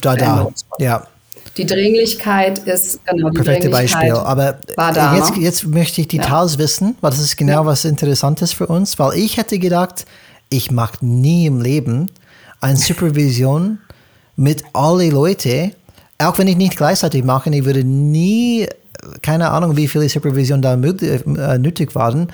da, da. Ja. Die Dringlichkeit ist genau die Perfekte Beispiel. Aber da, jetzt, jetzt möchte ich Details ja. wissen, weil das ist genau ja. was Interessantes für uns, weil ich hätte gedacht, ich mache nie im Leben eine Supervision mit alle Leute, auch wenn ich nicht gleichzeitig mache, ich würde nie, keine Ahnung, wie viele Supervision da äh, nötig waren,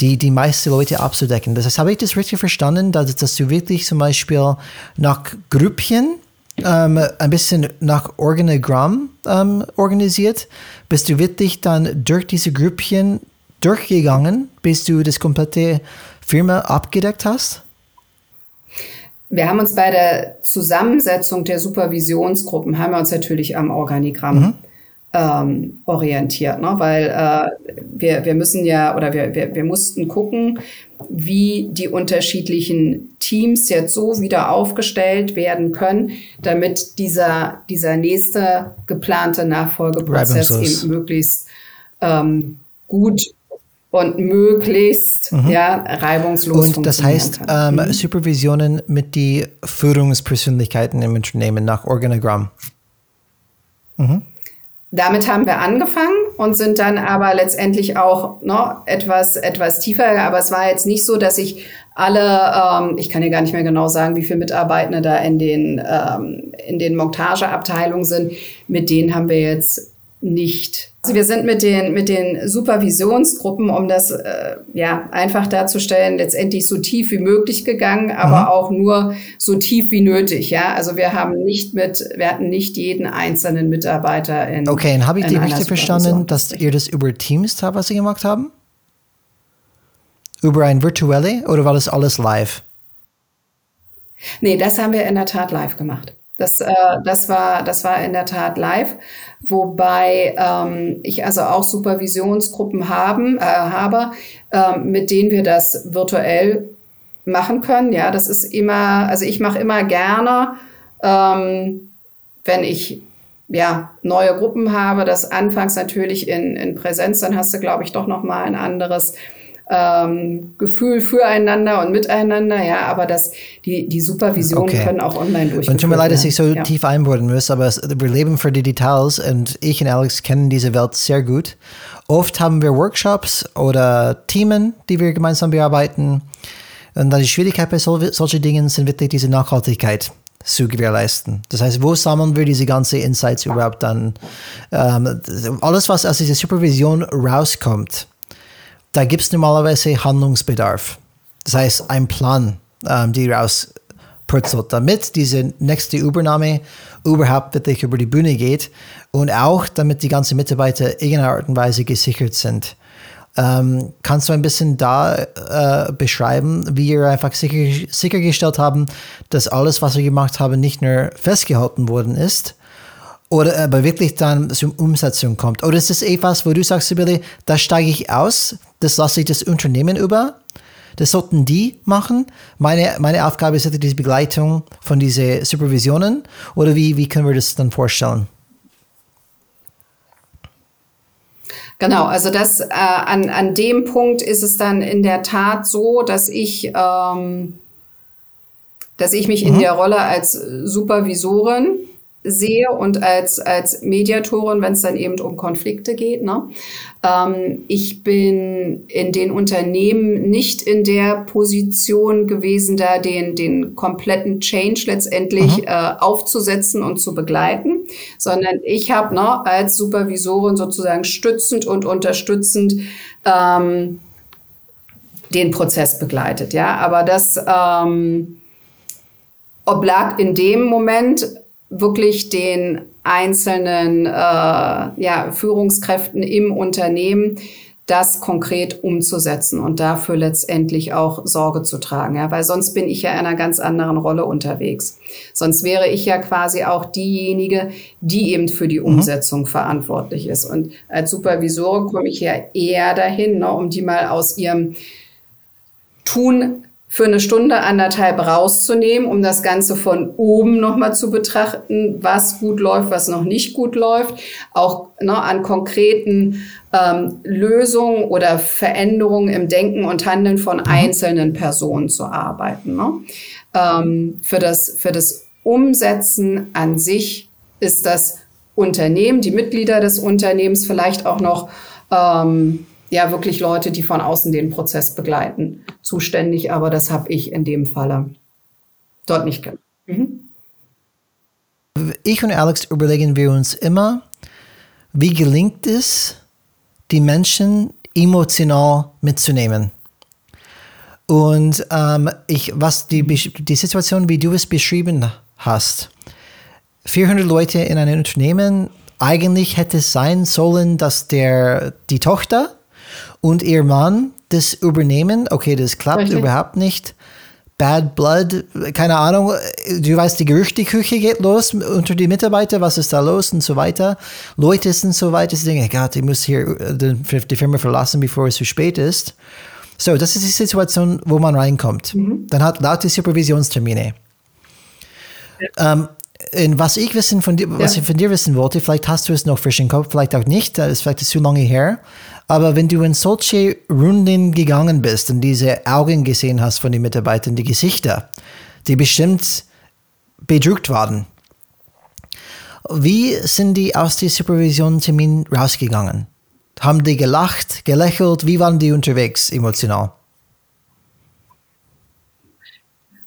die, die meisten Leute abzudecken. Das heißt, habe ich das richtig verstanden, dass, dass du wirklich zum Beispiel nach Grüppchen ähm, ein bisschen nach Organigramm ähm, organisiert. Bist du wirklich dann durch diese Grüppchen durchgegangen, bis du das komplette Firma abgedeckt hast? Wir haben uns bei der Zusammensetzung der Supervisionsgruppen, haben wir uns natürlich am Organigramm mhm ähm, orientiert, ne? weil äh, wir, wir müssen ja oder wir, wir, wir mussten gucken, wie die unterschiedlichen Teams jetzt so wieder aufgestellt werden können, damit dieser, dieser nächste geplante Nachfolgeprozess eben möglichst ähm, gut und möglichst mhm. ja, reibungslos Und das heißt, ähm, mhm. Supervisionen mit die Führungspersönlichkeiten im Unternehmen nach Organigramm. Mhm. Damit haben wir angefangen und sind dann aber letztendlich auch noch etwas, etwas tiefer. Aber es war jetzt nicht so, dass ich alle, ähm, ich kann dir gar nicht mehr genau sagen, wie viele Mitarbeitende da in den, ähm, in den Montageabteilungen sind. Mit denen haben wir jetzt nicht also wir sind mit den, mit den Supervisionsgruppen, um das äh, ja einfach darzustellen, letztendlich so tief wie möglich gegangen, aber mhm. auch nur so tief wie nötig. Ja, also wir haben nicht mit, wir hatten nicht jeden einzelnen Mitarbeiter in. Okay, und habe ich dir richtig verstanden, dass ihr das über Teams teilweise gemacht haben? Über ein virtuelle oder war das alles live? Nee, das haben wir in der Tat live gemacht. Das, äh, das, war, das war in der Tat live, wobei ähm, ich also auch Supervisionsgruppen haben, äh, habe, äh, mit denen wir das virtuell machen können. Ja, das ist immer, also ich mache immer gerne, ähm, wenn ich ja, neue Gruppen habe, das anfangs natürlich in, in Präsenz, dann hast du, glaube ich, doch nochmal ein anderes ähm, Gefühl füreinander und miteinander, ja, aber das, die, die Supervisionen Okay. können auch online durchgeführt Und tut mir leid, dass ich so. Ja. tief einbauen muss, aber wir leben für die Details und ich und Alex kennen diese Welt sehr gut. Oft haben wir Workshops oder Teamen, die wir gemeinsam bearbeiten. Und dann die Schwierigkeit bei sol solchen Dingen sind wirklich diese Nachhaltigkeit zu gewährleisten. Das heißt, wo sammeln wir diese ganzen Insights überhaupt dann? Ähm, alles, was aus dieser Supervision rauskommt, da gibt es normalerweise Handlungsbedarf. Das heißt, ein Plan, ähm, die rauspurzelt, damit diese nächste Übernahme überhaupt wirklich über die Bühne geht und auch damit die ganzen Mitarbeiter in irgendeiner Art und Weise gesichert sind. Ähm, kannst du ein bisschen da äh, beschreiben, wie ihr einfach sicher, sichergestellt haben, dass alles, was ihr gemacht habt, nicht nur festgehalten worden ist, oder aber wirklich dann zur Umsetzung kommt? Oder ist das etwas, wo du sagst, Sibylle, da steige ich aus, das lasse ich das Unternehmen über? Das sollten die machen. Meine, meine Aufgabe ist die Begleitung von diesen Supervisionen. Oder wie, wie können wir das dann vorstellen? Genau, also das äh, an, an dem Punkt ist es dann in der Tat so, dass ich, ähm, dass ich mich in der Rolle als Supervisorin sehe und als, als Mediatorin, wenn es dann eben um Konflikte geht. Ne? Ähm, ich bin in den Unternehmen nicht in der Position gewesen, da den, den kompletten Change letztendlich äh, aufzusetzen und zu begleiten, sondern ich habe ne, als Supervisorin sozusagen stützend und unterstützend ähm, den Prozess begleitet. Ja, aber das ähm, oblag in dem Moment wirklich den einzelnen äh, ja, Führungskräften im Unternehmen, das konkret umzusetzen und dafür letztendlich auch Sorge zu tragen. Ja, weil sonst bin ich ja in einer ganz anderen Rolle unterwegs. Sonst wäre ich ja quasi auch diejenige, die eben für die Umsetzung verantwortlich ist. Und als Supervisorin komme ich ja eher dahin, ne, um die mal aus ihrem Tun für eine Stunde, anderthalb rauszunehmen, um das Ganze von oben nochmal zu betrachten, was gut läuft, was noch nicht gut läuft, auch ne, an konkreten ähm, Lösungen oder Veränderungen im Denken und Handeln von einzelnen Personen zu arbeiten. Ne? Ähm, für, das, für das Umsetzen an sich ist das Unternehmen, die Mitglieder des Unternehmens vielleicht auch noch ähm, ja wirklich Leute, die von außen den Prozess begleiten, zuständig. Aber das habe ich in dem Falle dort nicht gemacht. Mhm. Ich und Alex überlegen wir uns immer, wie gelingt es, die Menschen emotional mitzunehmen. Und ähm, ich, was die, die Situation, wie du es beschrieben hast, 400 Leute in einem Unternehmen, eigentlich hätte es sein sollen, dass der, die Tochter und ihr Mann das übernehmen. Okay, das klappt Richtig. überhaupt nicht. Bad Blood, keine Ahnung, du weißt, die Gerüchteküche geht los unter die Mitarbeiter, was ist da los und so weiter. Leute sind so weit, dass sie denken, Gott, ich muss hier äh, die Firma verlassen, bevor es zu spät ist. So, das ist die Situation, wo man reinkommt. Dann hat laut die Supervisionstermine. Ähm, und was ich wissen von dir, was Ja. ich von dir wissen wollte, vielleicht hast du es noch frisch im Kopf, vielleicht auch nicht, das ist vielleicht zu lange her. Aber wenn du in solche Runden gegangen bist und diese Augen gesehen hast von den Mitarbeitern, die Gesichter, die bestimmt bedrückt waren, wie sind die aus dem Supervision-Termin rausgegangen? Haben die gelacht, gelächelt? Wie waren die unterwegs emotional?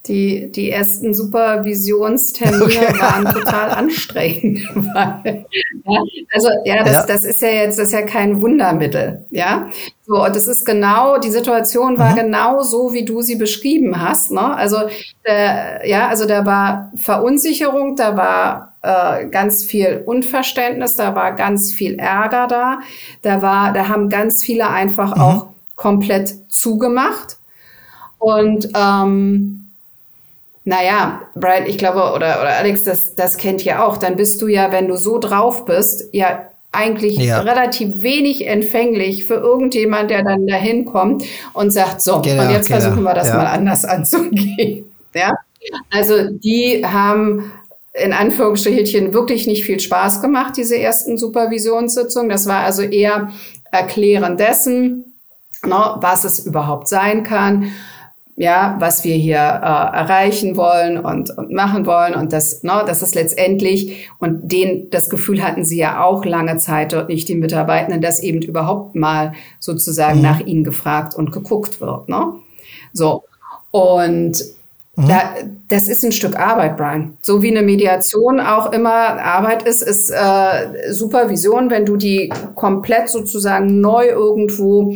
Die, die ersten Supervisionstermine Okay. waren total anstrengend. Weil, ja, also ja das, Ja. das ist ja jetzt das ist ja kein Wundermittel. Ja, so und das ist genau die Situation war genau so, wie du sie beschrieben hast. Ne? Also äh, ja, also da war Verunsicherung, da war äh, ganz viel Unverständnis, da war ganz viel Ärger da, da war, da haben ganz viele einfach auch komplett zugemacht und ähm, naja, Brian, ich glaube, oder, oder Alex, das, das kennt ihr auch. Dann bist du ja, wenn du so drauf bist, ja eigentlich Ja. relativ wenig empfänglich für irgendjemand, der dann dahin kommt und sagt, so, Genau, und jetzt genau, versuchen wir das ja. mal anders anzugehen. Ja? Also die haben in Anführungsstrichen wirklich nicht viel Spaß gemacht, diese ersten Supervisionssitzungen. Das war also eher Erklären dessen, ne, was es überhaupt sein kann ja, was wir hier äh, erreichen wollen und, und machen wollen und das, ne, das ist letztendlich und den das Gefühl hatten sie ja auch lange Zeit dort nicht die Mitarbeitenden, dass eben überhaupt mal sozusagen mhm. nach ihnen gefragt und geguckt wird, ne? So und mhm. da, das ist ein Stück Arbeit, Brian. So wie eine Mediation auch immer Arbeit ist, ist äh, Supervision, wenn du die komplett sozusagen neu irgendwo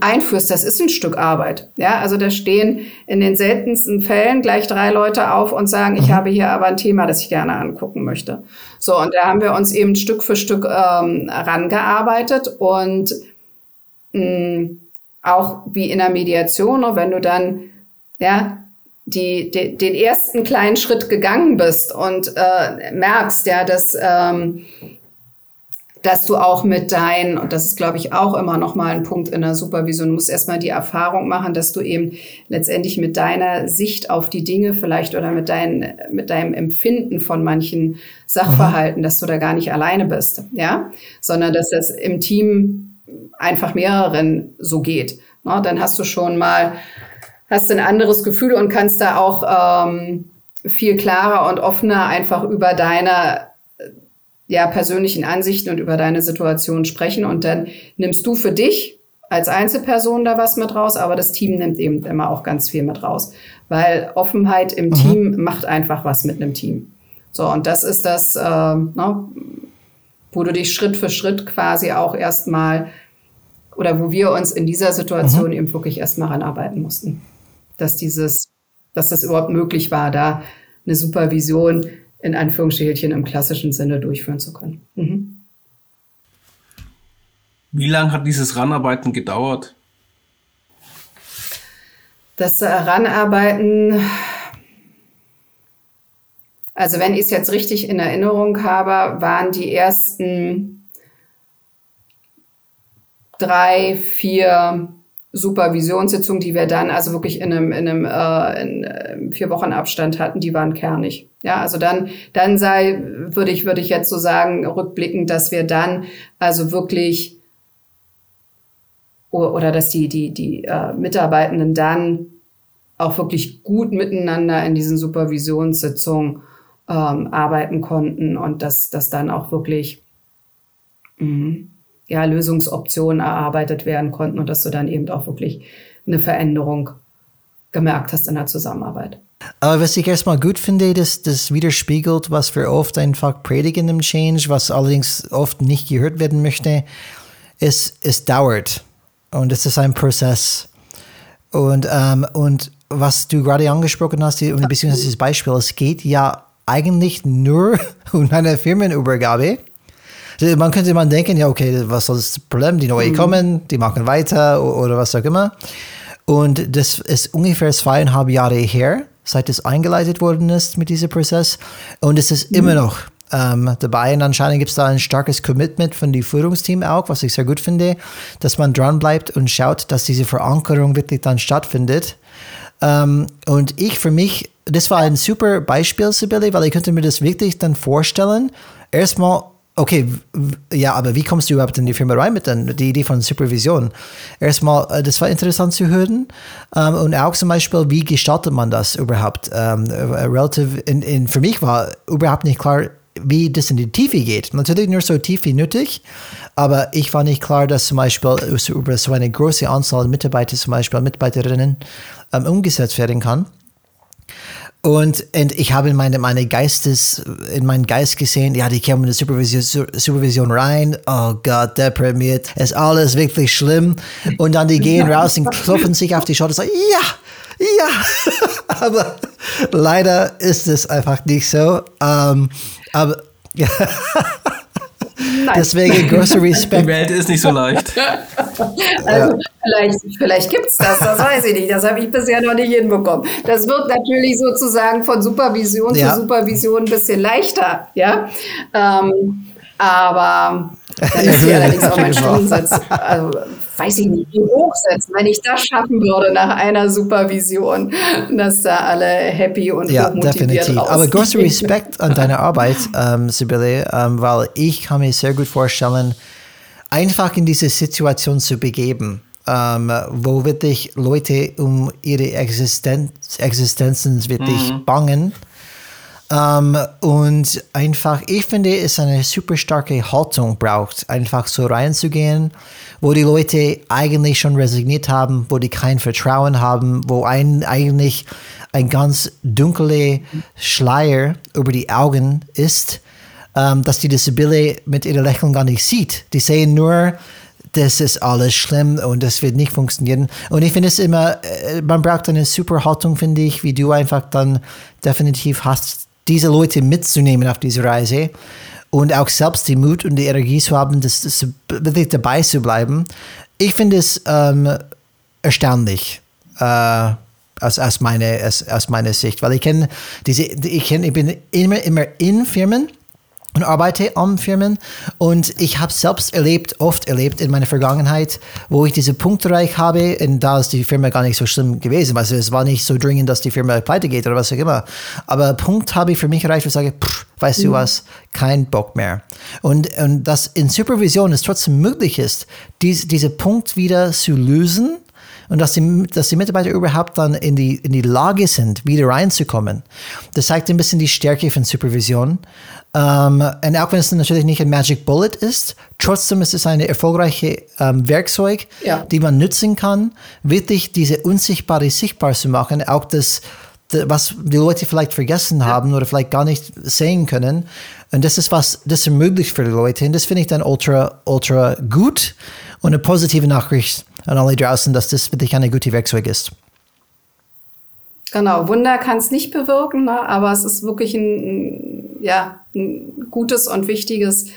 einführst, das ist ein Stück Arbeit. Ja, also da stehen in den seltensten Fällen gleich drei Leute auf und sagen, ich mhm. habe hier aber ein Thema, das ich gerne angucken möchte. So, und da haben wir uns eben Stück für Stück ähm, rangearbeitet und mh, mm, auch wie in der Mediation, und wenn du dann ja die, die, den ersten kleinen Schritt gegangen bist und äh, merkst, ja, dass ähm, dass du auch mit deinen, und das ist, glaube ich, auch immer noch mal ein Punkt in der Supervision, musst erstmal die Erfahrung machen, dass du eben letztendlich mit deiner Sicht auf die Dinge vielleicht oder mit, dein, mit deinem Empfinden von manchen Sachverhalten, mhm. dass du da gar nicht alleine bist, ja, sondern dass das im Team einfach mehreren so geht. Ne? Dann hast du schon mal, hast ein anderes Gefühl und kannst da auch ähm, viel klarer und offener einfach über deine ja, persönlichen Ansichten und über deine Situation sprechen. Und dann nimmst du für dich als Einzelperson da was mit raus, aber das Team nimmt eben immer auch ganz viel mit raus. Weil Offenheit im mhm. Team macht einfach was mit einem Team. So, und das ist das, äh, ne, wo du dich Schritt für Schritt quasi auch erstmal oder wo wir uns in dieser Situation mhm. eben wirklich erstmal ranarbeiten mussten. Dass dieses, dass das überhaupt möglich war, da eine Supervision in Anführungsschälchen im klassischen Sinne durchführen zu können. Mhm. Wie lange hat dieses Ranarbeiten gedauert? Das Ranarbeiten, also wenn ich es jetzt richtig in Erinnerung habe, waren die ersten drei, vier Supervisionssitzungen, die wir dann also wirklich in einem, in einem äh, in, äh, vier Wochen Abstand hatten, die waren kernig. Ja, also dann, dann sei, würde ich, würde ich jetzt so sagen, rückblickend, dass wir dann also wirklich oder dass die, die, die äh, Mitarbeitenden dann auch wirklich gut miteinander in diesen Supervisionssitzungen ähm, arbeiten konnten und dass, dass dann auch wirklich mh, ja, Lösungsoptionen erarbeitet werden konnten und dass du dann eben auch wirklich eine Veränderung gemerkt hast in der Zusammenarbeit. Aber was ich erstmal gut finde, dass das widerspiegelt, was wir oft einfach predigen im Change, was allerdings oft nicht gehört werden möchte, ist, es dauert. Und es ist ein Prozess. Und, ähm, und was du gerade angesprochen hast, und beziehungsweise das Beispiel, es geht ja eigentlich nur um eine Firmenübergabe. Man könnte man denken, ja, okay, was ist das Problem? Die neue mhm. kommen, die machen weiter oder was auch immer. Und das ist ungefähr zweieinhalb Jahre her, seit es eingeleitet worden ist mit diesem Prozess. Und es ist mhm. immer noch ähm, dabei. Und anscheinend gibt es da ein starkes Commitment von dem Führungsteam auch, was ich sehr gut finde, dass man dranbleibt und schaut, dass diese Verankerung wirklich dann stattfindet. Ähm, und ich für mich, das war ein super Beispiel, Sibylle, weil ich könnte mir das wirklich dann vorstellen. Erstmal Okay, ja, aber wie kommst du überhaupt in die Firma rein mit dann die Idee von Supervision? Erstmal, äh, das war interessant zu hören ähm, und auch zum Beispiel, wie gestaltet man das überhaupt? Ähm, äh, relativ, in, in, für mich war überhaupt nicht klar, wie das in die Tiefe geht. Natürlich nur so tief wie nötig, aber ich war nicht klar, dass zum Beispiel über so eine große Anzahl Mitarbeiter, zum Beispiel Mitarbeiterinnen, ähm, umgesetzt werden kann. Und, und ich habe in meine, meine Geistes, in meinen Geist gesehen, ja, die kommen in die Supervision, Supervision rein. Oh Gott, deprimiert. Ist alles wirklich schlimm. Und dann die gehen raus und klopfen sich auf die Schulter und sagen, ja, ja. aber leider ist es einfach nicht so. Ähm, aber, ja. Nein. Deswegen großer Respekt. Die Welt ist nicht so leicht. also ja. vielleicht, vielleicht gibt es das, das weiß ich nicht. Das habe ich bisher noch nicht hinbekommen. Das wird natürlich sozusagen von Supervision ja. zu Supervision ein bisschen leichter. Ja? Ähm, aber Dann müsste ich allerdings auch meinen Stundensatz, also weiß ich nicht, wie hochsetzen, wenn ich das schaffen würde nach einer Supervision, dass da alle happy und ja, definitiv. Rausgehen. Aber großer Respekt an deine Arbeit, ähm, Sibylle, ähm, weil ich kann mir sehr gut vorstellen, einfach in diese Situation zu begeben, ähm, wo wirklich Leute um ihre Existenz, Existenzen wirklich mhm. bangen ähm, und einfach, ich finde, es eine super starke Haltung braucht, einfach so reinzugehen, wo die Leute eigentlich schon resigniert haben, wo die kein Vertrauen haben, wo ein, eigentlich ein ganz dunkler Schleier über die Augen ist, ähm, dass die Sibylle mit ihrer Lächeln gar nicht sieht. Die sehen nur, das ist alles schlimm und das wird nicht funktionieren. Und ich finde es immer, äh, man braucht eine super Haltung, finde ich, wie du einfach dann definitiv hast, diese Leute mitzunehmen auf diese Reise und auch selbst die Mut und die Energie zu haben, das, das wirklich dabei zu bleiben. Ich finde es ähm, erstaunlich. Äh, aus, aus, meine, aus, aus meiner Sicht, weil ich kenne diese, ich kenne, ich bin immer, immer in Firmen und arbeite an Firmen. Und ich habe selbst erlebt, oft erlebt in meiner Vergangenheit, wo ich diese Punkte erreicht habe, und da ist die Firma gar nicht so schlimm gewesen. Also es war nicht so dringend, dass die Firma pleite geht oder was auch immer. Aber Punkt habe ich für mich erreicht, wo ich sage, pff, weißt mhm. du was, kein Bock mehr. Und, und dass in Supervision es trotzdem möglich ist, dies, diese Punkt wieder zu lösen und dass die, dass die Mitarbeiter überhaupt dann in die, in die Lage sind, wieder reinzukommen. Das zeigt ein bisschen die Stärke von Supervision. Ähm, und auch wenn es natürlich nicht ein Magic Bullet ist, trotzdem ist es ein erfolgreiches ähm, Werkzeug, ja. die man nutzen kann, wirklich diese Unsichtbare sichtbar zu machen, auch das, was die Leute vielleicht vergessen haben oder vielleicht gar nicht sehen können. Und das ist was, das ermöglicht für die Leute. Und das finde ich dann ultra, ultra gut und eine positive Nachricht an alle draußen, dass das wirklich eine gute Werkzeug ist. Genau, Wunder kann es nicht bewirken, ne? aber es ist wirklich ein, ja, ein gutes und wichtiges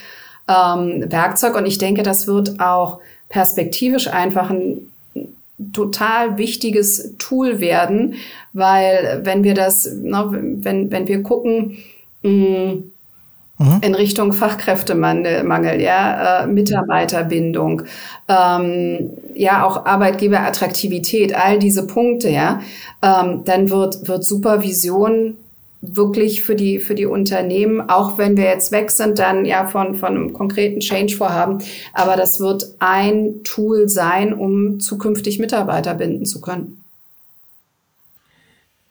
ähm, Werkzeug. Und ich denke, das wird auch perspektivisch einfach ein total wichtiges Tool werden, weil wenn wir das, ne, wenn, wenn wir gucken, mh, mhm. in Richtung Fachkräftemangel, ja, äh, Mitarbeiterbindung, ähm, ja, auch Arbeitgeberattraktivität, all diese Punkte, ja, ähm, dann wird, wird Supervision wirklich für die, für die Unternehmen, auch wenn wir jetzt weg sind, dann ja von, von einem konkreten Change-Vorhaben. Aber das wird ein Tool sein, um zukünftig Mitarbeiter binden zu können.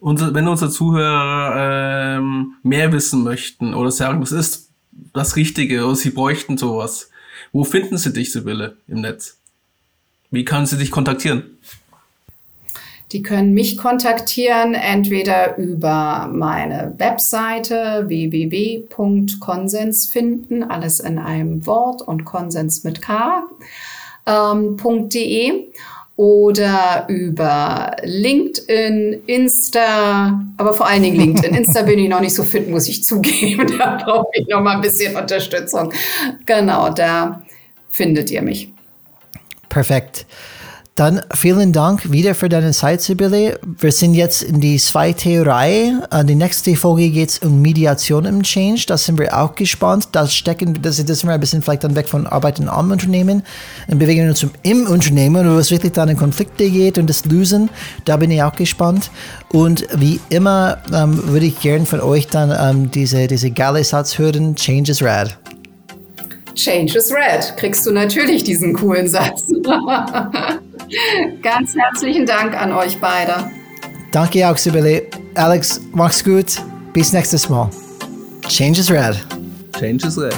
Unser, wenn unsere Zuhörer ähm, mehr wissen möchten oder sagen, das ist das Richtige oder sie bräuchten sowas, wo finden sie dich, Sibylle, im Netz? Wie können sie dich kontaktieren? Die können mich kontaktieren, entweder über meine Webseite www.konsens finden, alles in einem Wort und Konsens mit K, ähm, oder über LinkedIn, Insta, aber vor allen Dingen LinkedIn. Insta bin ich noch nicht so fit, muss ich zugeben. Da brauche ich noch mal ein bisschen Unterstützung. Genau, da findet ihr mich. Perfekt. Dann vielen Dank wieder für deine Zeit, Sibylle. Wir sind jetzt in die zweite Reihe. Die nächste Folge geht es um Mediation im Change. Da sind wir auch gespannt. Da stecken, das, sind wir ein bisschen vielleicht dann weg von Arbeiten am Unternehmen und bewegen uns im Unternehmen, wo es wirklich dann in Konflikte geht und das Lösen. Da bin ich auch gespannt. Und wie immer ähm, würde ich gern von euch dann ähm, diese, diese geile Satz hören: Change is rad. Change is red. Kriegst du natürlich diesen coolen Satz. Ganz herzlichen Dank an euch beide. Danke auch, Sibylle. Alex, mach's gut. Bis nächstes Mal. Change is red. Change is red.